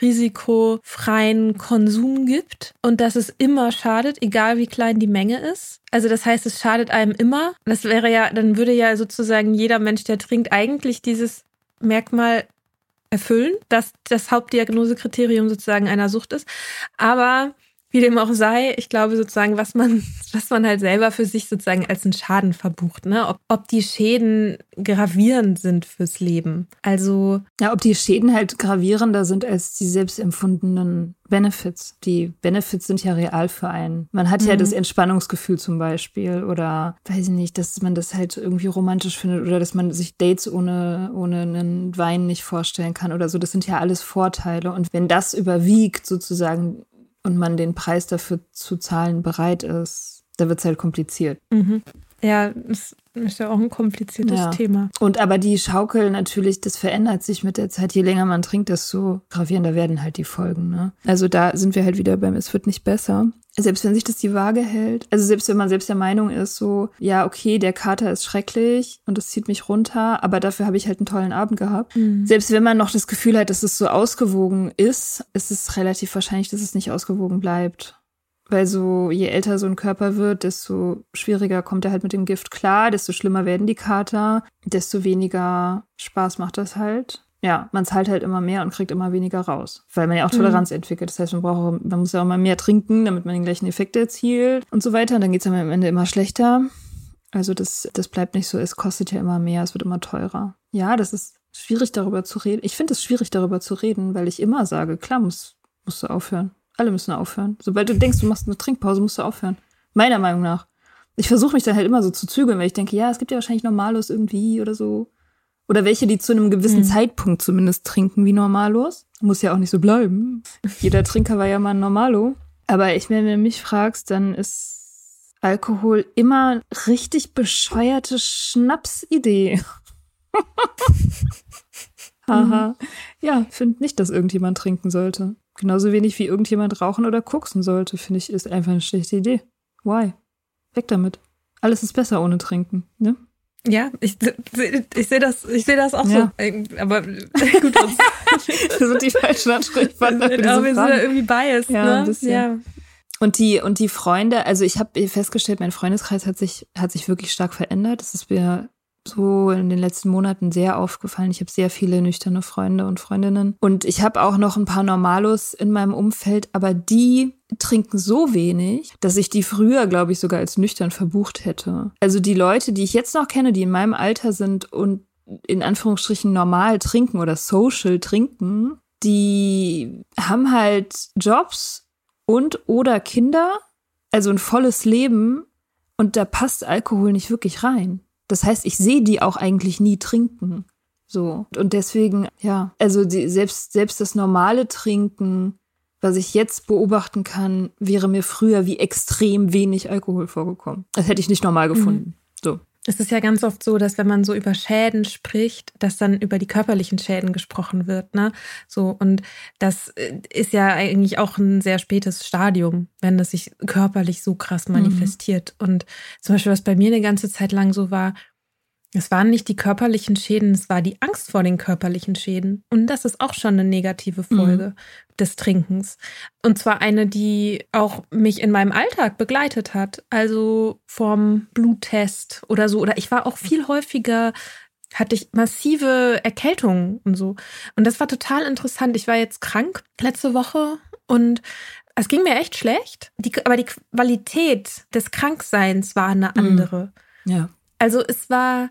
risikofreien Konsum gibt und dass es immer schadet, egal wie klein die Menge ist. Also das heißt, es schadet einem immer. Das wäre ja, dann würde ja sozusagen jeder Mensch, der trinkt, eigentlich dieses Merkmal erfüllen, dass das Hauptdiagnosekriterium sozusagen einer Sucht ist. Aber wie dem auch sei, ich glaube sozusagen, was man, was man halt selber für sich sozusagen als einen Schaden verbucht, ne? Ob, ob die Schäden gravierend sind fürs Leben. Also. Ja, ob die Schäden halt gravierender sind als die selbstempfundenen Benefits. Die Benefits sind ja real für einen. Man hat mhm. ja das Entspannungsgefühl zum Beispiel oder weiß ich nicht, dass man das halt irgendwie romantisch findet oder dass man sich Dates ohne, ohne einen Wein nicht vorstellen kann oder so. Das sind ja alles Vorteile. Und wenn das überwiegt sozusagen und man den Preis dafür zu zahlen bereit ist, da wird es halt kompliziert. Mhm. Ja, das ist ja auch ein kompliziertes ja. Thema. Und aber die Schaukel natürlich, das verändert sich mit der Zeit. Je länger man trinkt, desto gravierender werden halt die Folgen. Ne? Also da sind wir halt wieder beim, es wird nicht besser. Selbst wenn sich das die Waage hält, also selbst wenn man selbst der Meinung ist, so, ja, okay, der Kater ist schrecklich und es zieht mich runter, aber dafür habe ich halt einen tollen Abend gehabt. Mhm. Selbst wenn man noch das Gefühl hat, dass es so ausgewogen ist, ist es relativ wahrscheinlich, dass es nicht ausgewogen bleibt. Weil so, je älter so ein Körper wird, desto schwieriger kommt er halt mit dem Gift klar, desto schlimmer werden die Kater, desto weniger Spaß macht das halt ja, man zahlt halt immer mehr und kriegt immer weniger raus, weil man ja auch mhm. Toleranz mhm. entwickelt. Das heißt, man braucht, man muss ja auch immer mehr trinken, damit man den gleichen Effekt erzielt und so weiter. Und dann geht's dann am Ende immer schlechter. Also das, das bleibt nicht so. Es kostet ja immer mehr, es wird immer teurer. Ja, das ist schwierig darüber zu reden. Ich finde es schwierig darüber zu reden, weil ich immer sage, klar, muss, musst du aufhören. Alle müssen aufhören. Sobald du denkst, du machst eine Trinkpause, musst du aufhören. Meiner Meinung nach. Ich versuche mich dann halt immer so zu zügeln, weil ich denke, ja, es gibt ja wahrscheinlich Normalos irgendwie oder so. Oder welche, die zu einem gewissen mhm. Zeitpunkt zumindest trinken wie Normalos. Muss ja auch nicht so bleiben. Jeder Trinker war ja mal ein Normalo. Aber ich, wenn du mich fragst, dann ist Alkohol immer richtig bescheuerte Schnapsidee. Haha. Mhm. ja, finde nicht, dass irgendjemand trinken sollte. Genauso wenig wie irgendjemand rauchen oder koksen sollte, finde ich, ist einfach eine schlechte Idee. Why? Weg damit. Alles ist besser ohne Trinken, ne? Ja, ich, ich sehe das, ich sehe das auch ja. so. Aber gut, das sind die falschen Ansprechpartner. wir sind ja irgendwie biased, ja, ne? Ein bisschen. Ja. Und die, und die Freunde, also ich habe festgestellt, mein Freundeskreis hat sich, hat sich wirklich stark verändert. Das ist mir so in den letzten Monaten sehr aufgefallen. Ich habe sehr viele nüchterne Freunde und Freundinnen. Und ich habe auch noch ein paar Normalos in meinem Umfeld, aber die trinken so wenig, dass ich die früher, glaube ich, sogar als nüchtern verbucht hätte. Also die Leute, die ich jetzt noch kenne, die in meinem Alter sind und in Anführungsstrichen normal trinken oder social trinken, die haben halt Jobs und oder Kinder, also ein volles Leben und da passt Alkohol nicht wirklich rein. Das heißt, ich sehe die auch eigentlich nie trinken. So. Und deswegen, ja, also die, selbst, selbst das normale Trinken, was ich jetzt beobachten kann, wäre mir früher wie extrem wenig Alkohol vorgekommen. Das hätte ich nicht normal mhm. gefunden. Mhm. So. Es ist ja ganz oft so, dass wenn man so über Schäden spricht, dass dann über die körperlichen Schäden gesprochen wird, ne? So und das äh, ist ja eigentlich auch ein sehr spätes Stadium, wenn das sich körperlich so krass mhm. manifestiert. Mhm. Und zum Beispiel, was bei mir eine ganze Zeit lang so war, es waren nicht die körperlichen Schäden, es war die Angst vor den körperlichen Schäden. Und das ist auch schon eine negative Folge mhm. des Trinkens. Und zwar eine, die auch mich in meinem Alltag begleitet hat. Also vom Bluttest oder so. Oder ich war auch viel häufiger hatte ich massive Erkältungen und so. Und das war total interessant. Ich war jetzt krank letzte Woche Und es ging mir echt schlecht. Die, aber die Qualität des Krankseins war eine andere. Mhm. Ja. Also es war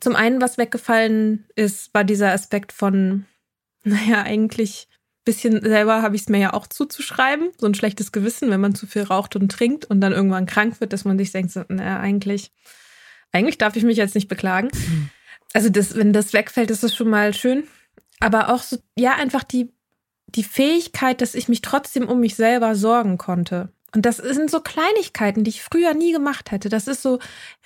zum einen, was weggefallen ist, war dieser Aspekt von, naja, eigentlich bisschen selber habe ich es mir ja auch zuzuschreiben. So ein schlechtes Gewissen, wenn man zu viel raucht und trinkt und dann irgendwann krank wird, dass man sich denkt, so, naja, eigentlich, eigentlich darf ich mich jetzt nicht beklagen. Mhm. Also das, wenn das wegfällt, ist das schon mal schön. Aber auch so, ja, einfach die, die Fähigkeit, dass ich mich trotzdem um mich selber sorgen konnte. Und das sind so Kleinigkeiten, die ich früher nie gemacht hätte. Das ist so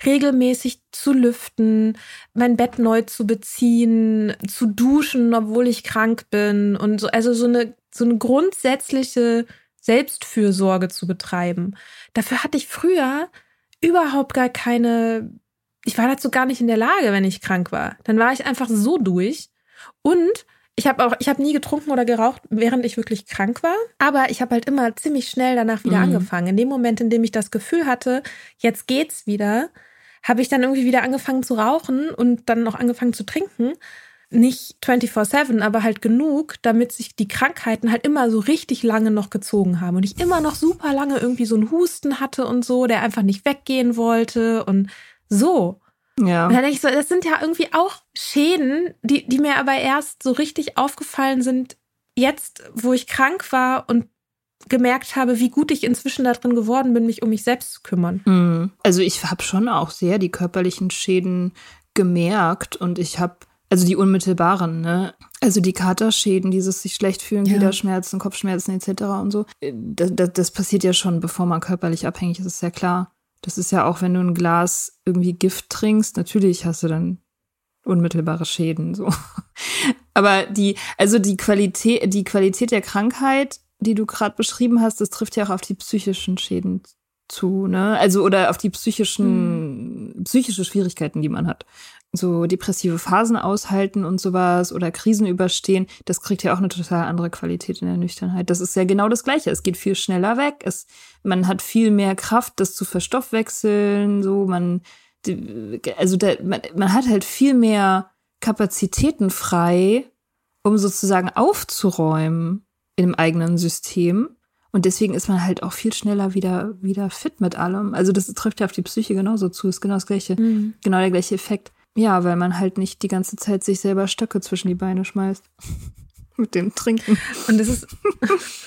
regelmäßig zu lüften, mein Bett neu zu beziehen, zu duschen, obwohl ich krank bin und so, also so eine, so eine grundsätzliche Selbstfürsorge zu betreiben. Dafür hatte ich früher überhaupt gar keine, ich war dazu gar nicht in der Lage, wenn ich krank war. Dann war ich einfach so durch. Und ich habe auch, ich habe nie getrunken oder geraucht, während ich wirklich krank war. Aber ich habe halt immer ziemlich schnell danach wieder mhm. angefangen. In dem Moment, in dem ich das Gefühl hatte, jetzt geht's wieder, habe ich dann irgendwie wieder angefangen zu rauchen und dann noch angefangen zu trinken. Nicht 24-7, aber halt genug, damit sich die Krankheiten halt immer so richtig lange noch gezogen haben. Und ich immer noch super lange irgendwie so einen Husten hatte und so, der einfach nicht weggehen wollte und so. Ja. Und dann denke ich so, das sind ja irgendwie auch Schäden, die, die mir aber erst so richtig aufgefallen sind, jetzt, wo ich krank war und gemerkt habe, wie gut ich inzwischen darin geworden bin, mich um mich selbst zu kümmern. Mhm. Also ich habe schon auch sehr die körperlichen Schäden gemerkt und ich habe also die unmittelbaren, ne? Also die Katerschäden, dieses sich schlecht fühlen, ja. Gliederschmerzen, Kopfschmerzen etc. und so. Das, das, das passiert ja schon, bevor man körperlich abhängig ist, ist ja klar. Das ist ja auch, wenn du ein Glas irgendwie Gift trinkst, natürlich hast du dann unmittelbare Schäden, so. Aber die, also die Qualität, die Qualität der Krankheit, die du gerade beschrieben hast, das trifft ja auch auf die psychischen Schäden zu, ne? Also oder auf die psychischen, mhm. psychische Schwierigkeiten, die man hat so depressive Phasen aushalten und sowas oder Krisen überstehen, das kriegt ja auch eine total andere Qualität in der Nüchternheit. Das ist ja genau das Gleiche. Es geht viel schneller weg. Es, man hat viel mehr Kraft, das zu verstoffwechseln. So, man, also da, man, man hat halt viel mehr Kapazitäten frei, um sozusagen aufzuräumen im eigenen System. Und deswegen ist man halt auch viel schneller wieder, wieder fit mit allem. Also das trifft ja auf die Psyche genauso zu, ist genau das gleiche, mhm. genau der gleiche Effekt. Ja, weil man halt nicht die ganze Zeit sich selber Stöcke zwischen die Beine schmeißt. Mit dem Trinken. Und das ist.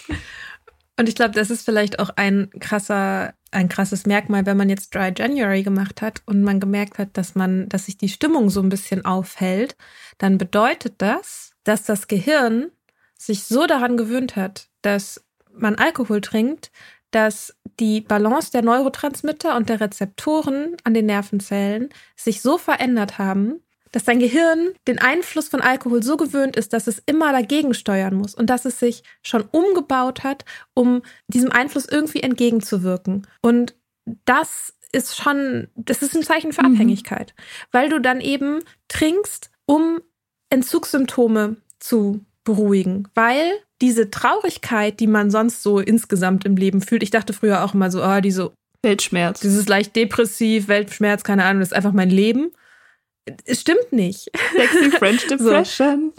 und ich glaube, das ist vielleicht auch ein krasser, ein krasses Merkmal, wenn man jetzt Dry January gemacht hat und man gemerkt hat, dass man, dass sich die Stimmung so ein bisschen aufhält, dann bedeutet das, dass das Gehirn sich so daran gewöhnt hat, dass man Alkohol trinkt, dass die Balance der Neurotransmitter und der Rezeptoren an den Nervenzellen sich so verändert haben, dass dein Gehirn den Einfluss von Alkohol so gewöhnt ist, dass es immer dagegen steuern muss und dass es sich schon umgebaut hat, um diesem Einfluss irgendwie entgegenzuwirken. Und das ist schon, das ist ein Zeichen für mhm. Abhängigkeit, weil du dann eben trinkst, um Entzugssymptome zu beruhigen, weil diese Traurigkeit, die man sonst so insgesamt im Leben fühlt, ich dachte früher auch immer so, oh, diese Weltschmerz. Dieses leicht depressiv, Weltschmerz, keine Ahnung, das ist einfach mein Leben. Es stimmt nicht. Sexy French Depression.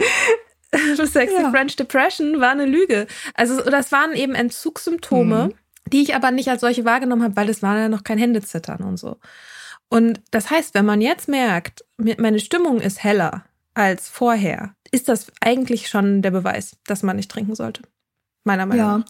So. Sexy ja. French Depression war eine Lüge. Also das waren eben Entzugssymptome, mhm. die ich aber nicht als solche wahrgenommen habe, weil es war ja noch kein Händezittern und so. Und das heißt, wenn man jetzt merkt, meine Stimmung ist heller als vorher, ist das eigentlich schon der Beweis, dass man nicht trinken sollte. Meiner Meinung nach. Ja,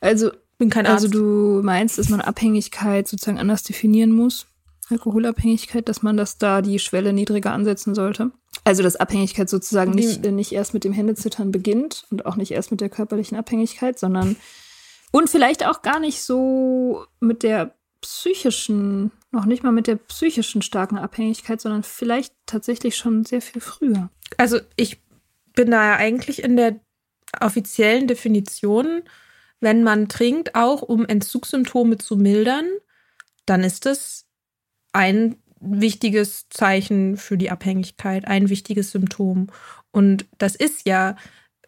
also, Bin kein also Arzt. also du meinst, dass man Abhängigkeit sozusagen anders definieren muss? Alkoholabhängigkeit, dass man das da die Schwelle niedriger ansetzen sollte. Also dass Abhängigkeit sozusagen nicht, nicht erst mit dem Händezittern beginnt und auch nicht erst mit der körperlichen Abhängigkeit, sondern und vielleicht auch gar nicht so mit der psychischen, noch nicht mal mit der psychischen starken Abhängigkeit, sondern vielleicht tatsächlich schon sehr viel früher. Also ich bin da ja eigentlich in der offiziellen Definition, wenn man trinkt, auch um Entzugssymptome zu mildern, dann ist es ein wichtiges Zeichen für die Abhängigkeit, ein wichtiges Symptom. Und das ist ja,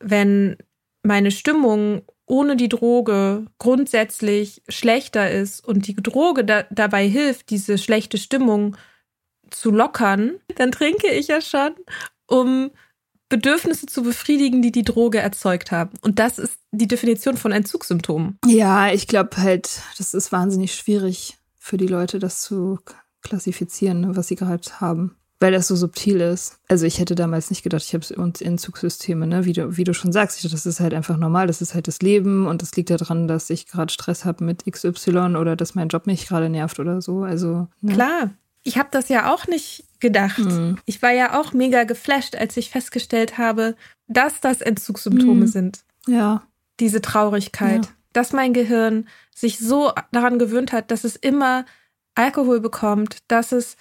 wenn meine Stimmung ohne die Droge grundsätzlich schlechter ist und die Droge da, dabei hilft, diese schlechte Stimmung zu lockern, dann trinke ich ja schon, um Bedürfnisse zu befriedigen, die die Droge erzeugt haben. Und das ist die Definition von Entzugssymptomen. Ja, ich glaube halt, das ist wahnsinnig schwierig für die Leute, das zu klassifizieren, was sie gerade haben. Weil das so subtil ist. Also ich hätte damals nicht gedacht, ich habe uns Entzugssysteme, ne? Wie du, wie du schon sagst, ich dachte, das ist halt einfach normal, das ist halt das Leben und das liegt daran, dass ich gerade Stress habe mit XY oder dass mein Job mich gerade nervt oder so. Also. Ne? Klar. Ich habe das ja auch nicht gedacht. Mhm. Ich war ja auch mega geflasht, als ich festgestellt habe, dass das Entzugssymptome mhm. sind. Ja. Diese Traurigkeit. Ja. Dass mein Gehirn sich so daran gewöhnt hat, dass es immer Alkohol bekommt, dass es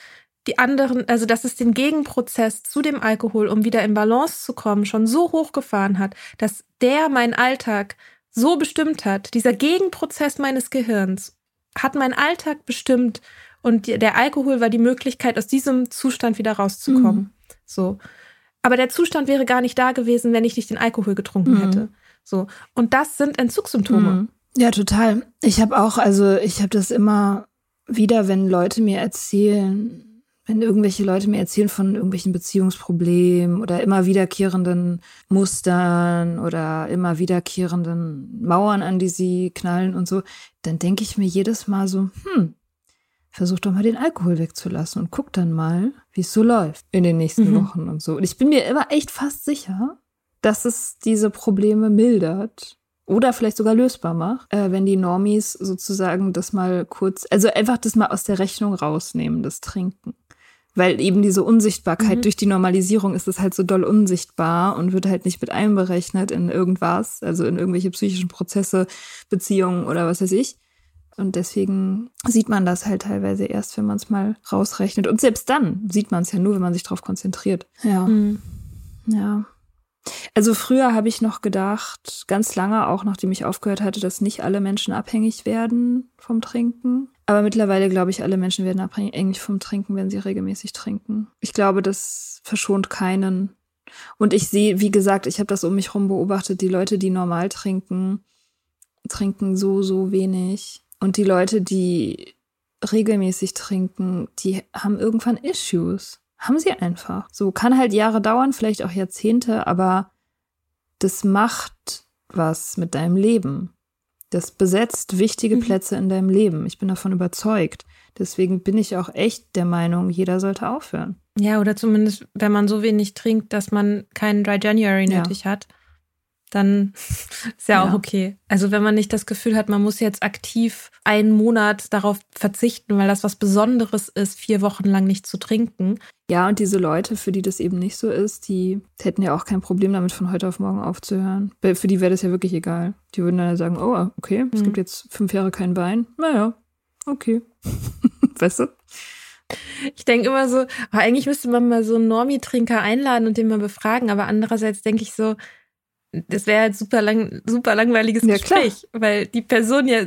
die anderen, also dass es den Gegenprozess zu dem Alkohol, um wieder in Balance zu kommen, schon so hochgefahren hat, dass der meinen Alltag so bestimmt hat. Dieser Gegenprozess meines Gehirns hat meinen Alltag bestimmt und der Alkohol war die Möglichkeit, aus diesem Zustand wieder rauszukommen. Mhm. So. Aber der Zustand wäre gar nicht da gewesen, wenn ich nicht den Alkohol getrunken mhm. hätte. So. Und das sind Entzugssymptome. Mhm. Ja, total. Ich habe auch, also ich habe das immer wieder, wenn Leute mir erzählen, wenn irgendwelche Leute mir erzählen von irgendwelchen Beziehungsproblemen oder immer wiederkehrenden Mustern oder immer wiederkehrenden Mauern, an die sie knallen und so, dann denke ich mir jedes Mal so, hm, versuch doch mal den Alkohol wegzulassen und guck dann mal, wie es so läuft in den nächsten mhm. Wochen und so. Und ich bin mir immer echt fast sicher, dass es diese Probleme mildert oder vielleicht sogar lösbar macht, äh, wenn die Normis sozusagen das mal kurz, also einfach das mal aus der Rechnung rausnehmen, das Trinken. Weil eben diese Unsichtbarkeit mhm. durch die Normalisierung ist es halt so doll unsichtbar und wird halt nicht mit einberechnet in irgendwas, also in irgendwelche psychischen Prozesse, Beziehungen oder was weiß ich. Und deswegen sieht man das halt teilweise erst, wenn man es mal rausrechnet. Und selbst dann sieht man es ja nur, wenn man sich darauf konzentriert. Ja. Mhm. Ja. Also früher habe ich noch gedacht, ganz lange, auch nachdem ich aufgehört hatte, dass nicht alle Menschen abhängig werden vom Trinken. Aber mittlerweile glaube ich, alle Menschen werden abhängig vom Trinken, wenn sie regelmäßig trinken. Ich glaube, das verschont keinen. Und ich sehe, wie gesagt, ich habe das um mich herum beobachtet, die Leute, die normal trinken, trinken so, so wenig. Und die Leute, die regelmäßig trinken, die haben irgendwann Issues. Haben sie einfach. So kann halt Jahre dauern, vielleicht auch Jahrzehnte, aber das macht was mit deinem Leben. Das besetzt wichtige mhm. Plätze in deinem Leben. Ich bin davon überzeugt. Deswegen bin ich auch echt der Meinung, jeder sollte aufhören. Ja, oder zumindest, wenn man so wenig trinkt, dass man keinen Dry January nötig ja. hat dann ist ja, ja, auch okay. Also wenn man nicht das Gefühl hat, man muss jetzt aktiv einen Monat darauf verzichten, weil das was Besonderes ist, vier Wochen lang nicht zu trinken. Ja, und diese Leute, für die das eben nicht so ist, die hätten ja auch kein Problem damit, von heute auf morgen aufzuhören. Für die wäre das ja wirklich egal. Die würden dann ja sagen, oh, okay, es mhm. gibt jetzt fünf Jahre kein Wein. Naja, okay. weißt du? Ich denke immer so, oh, eigentlich müsste man mal so einen Normie-Trinker einladen und den mal befragen, aber andererseits denke ich so, das wäre halt super lang, super langweiliges ja, Gespräch, klar. weil die Person ja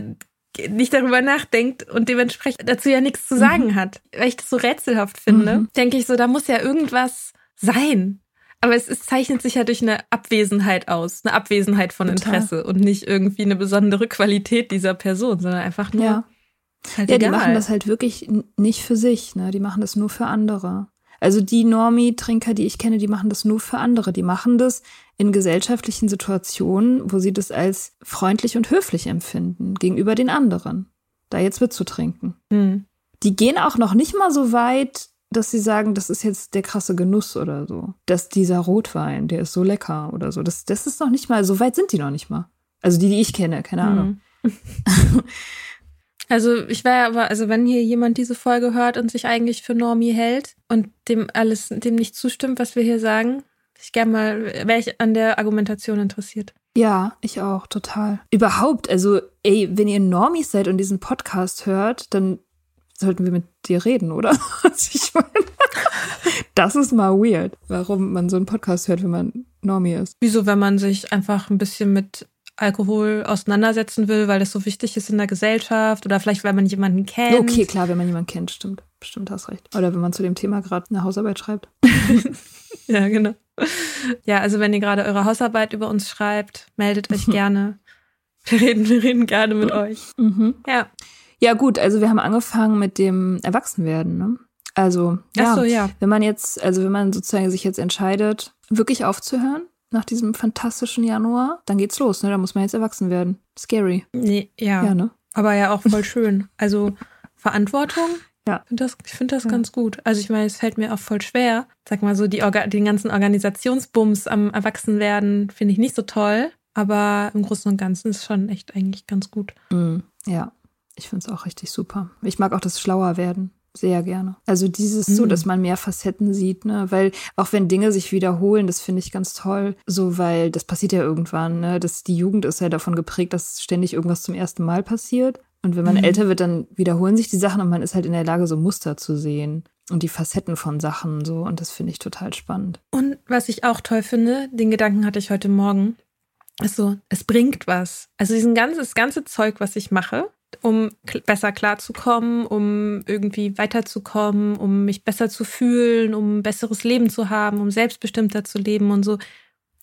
nicht darüber nachdenkt und dementsprechend dazu ja nichts zu sagen mhm. hat. Weil ich das so rätselhaft finde, mhm. denke ich so, da muss ja irgendwas sein. Aber es, es, zeichnet sich ja durch eine Abwesenheit aus, eine Abwesenheit von Interesse Total. und nicht irgendwie eine besondere Qualität dieser Person, sondern einfach nur. Ja, halt ja die machen das halt wirklich nicht für sich, ne? Die machen das nur für andere. Also die Normie-Trinker, die ich kenne, die machen das nur für andere. Die machen das in gesellschaftlichen Situationen, wo sie das als freundlich und höflich empfinden gegenüber den anderen, da jetzt mitzutrinken. Mhm. Die gehen auch noch nicht mal so weit, dass sie sagen, das ist jetzt der krasse Genuss oder so. Dass dieser Rotwein, der ist so lecker oder so. Das, das ist noch nicht mal, so weit sind die noch nicht mal. Also die, die ich kenne, keine mhm. Also ich wäre aber, also wenn hier jemand diese Folge hört und sich eigentlich für Normie hält und dem alles, dem nicht zustimmt, was wir hier sagen, ich gerne mal, wäre ich an der Argumentation interessiert. Ja, ich auch, total. Überhaupt, also, ey, wenn ihr Normies seid und diesen Podcast hört, dann sollten wir mit dir reden, oder? Ich meine, das ist mal weird, warum man so einen Podcast hört, wenn man Normie ist. Wieso, wenn man sich einfach ein bisschen mit Alkohol auseinandersetzen will, weil das so wichtig ist in der Gesellschaft oder vielleicht, weil man jemanden kennt. Okay, klar, wenn man jemanden kennt, stimmt. Bestimmt hast recht. Oder wenn man zu dem Thema gerade eine Hausarbeit schreibt. ja, genau. Ja, also wenn ihr gerade eure Hausarbeit über uns schreibt, meldet euch gerne. Wir reden, wir reden gerne mit euch. Mhm. Ja. Ja, gut, also wir haben angefangen mit dem Erwachsenwerden, ne? Also, ja, so, ja. wenn man jetzt, also wenn man sozusagen sich jetzt entscheidet, wirklich aufzuhören nach diesem fantastischen Januar, dann geht's los, ne? Da muss man jetzt erwachsen werden. Scary. Nee, ja. Ja, ne? Aber ja auch voll schön. Also Verantwortung. Ja. Ich finde das, ich find das Ja. ganz gut. Also ich meine, es fällt mir auch voll schwer. Sag mal so, die Orga den ganzen Organisationsbums am Erwachsenwerden finde ich nicht so toll. Aber im Großen und Ganzen ist schon echt eigentlich ganz gut. Mm, ja, ich finde es auch richtig super. Ich mag auch das Schlauer werden. Sehr gerne. Also dieses so, Mm. dass man mehr Facetten sieht, ne? Weil auch wenn Dinge sich wiederholen, das finde ich ganz toll. So, weil das passiert ja irgendwann, ne? Das, die Jugend ist ja davon geprägt, dass ständig irgendwas zum ersten Mal passiert. Und wenn man Mhm. älter wird, dann wiederholen sich die Sachen und man ist halt in der Lage, so Muster zu sehen. Und die Facetten von Sachen so. Und das finde ich total spannend. Und was ich auch toll finde, den Gedanken hatte ich heute Morgen, ist so, es bringt was. Also diesen ganze, das ganze Zeug, was ich mache, um besser klarzukommen, um irgendwie weiterzukommen, um mich besser zu fühlen, um ein besseres Leben zu haben, um selbstbestimmter zu leben und so.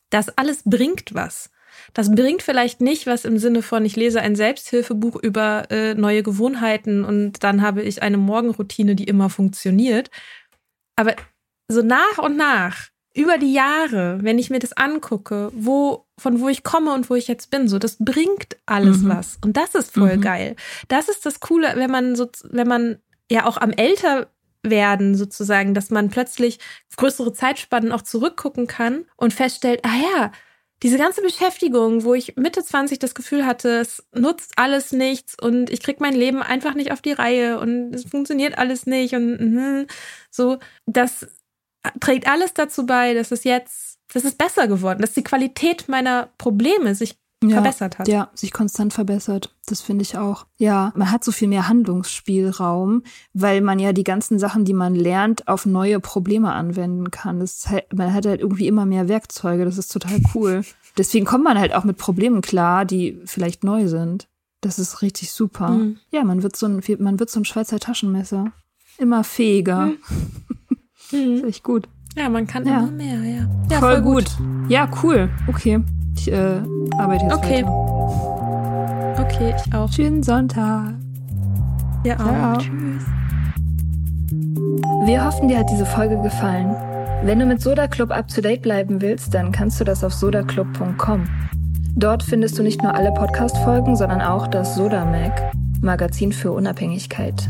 Das alles bringt was. Das bringt vielleicht nicht was im Sinne von, ich lese ein Selbsthilfebuch über äh, neue Gewohnheiten und dann habe ich eine Morgenroutine, die immer funktioniert. Aber so nach und nach, über die Jahre, wenn ich mir das angucke, wo, von wo ich komme und wo ich jetzt bin, so, das bringt alles Mhm. was. Und das ist voll Mhm. geil. Das ist das Coole, wenn man so, wenn man ja auch am älter werden sozusagen, dass man plötzlich größere Zeitspannen auch zurückgucken kann und feststellt, ah ja, diese ganze Beschäftigung, wo ich Mitte 20 das Gefühl hatte, es nutzt alles nichts und ich krieg mein Leben einfach nicht auf die Reihe und es funktioniert alles nicht und mhm, so, das trägt alles dazu bei, dass es jetzt, dass es besser geworden, dass die Qualität meiner Probleme sich Ja, verbessert hat. Ja, sich konstant verbessert. Das finde ich auch. Ja, man hat so viel mehr Handlungsspielraum, weil man ja die ganzen Sachen, die man lernt, auf neue Probleme anwenden kann. Das halt, man hat halt irgendwie immer mehr Werkzeuge. Das ist total cool. Deswegen kommt man halt auch mit Problemen klar, die vielleicht neu sind. Das ist richtig super. Mhm. Ja, man wird so ein, man wird so ein Schweizer Taschenmesser. Immer fähiger. Mhm. Mhm. echt gut. Ja, man kann Ja. immer mehr, ja. ja voll, gut. Ja, cool. Okay. Ich äh, arbeite jetzt Okay. weiter. Okay, ich auch. Schönen Sonntag. Ja, Ciao. auch. Tschüss. Wir hoffen, dir hat diese Folge gefallen. Wenn du mit Soda Club up to date bleiben willst, dann kannst du das auf sodaclub.com. Dort findest du nicht nur alle Podcast-Folgen, sondern auch das Soda Mag, Magazin für Unabhängigkeit.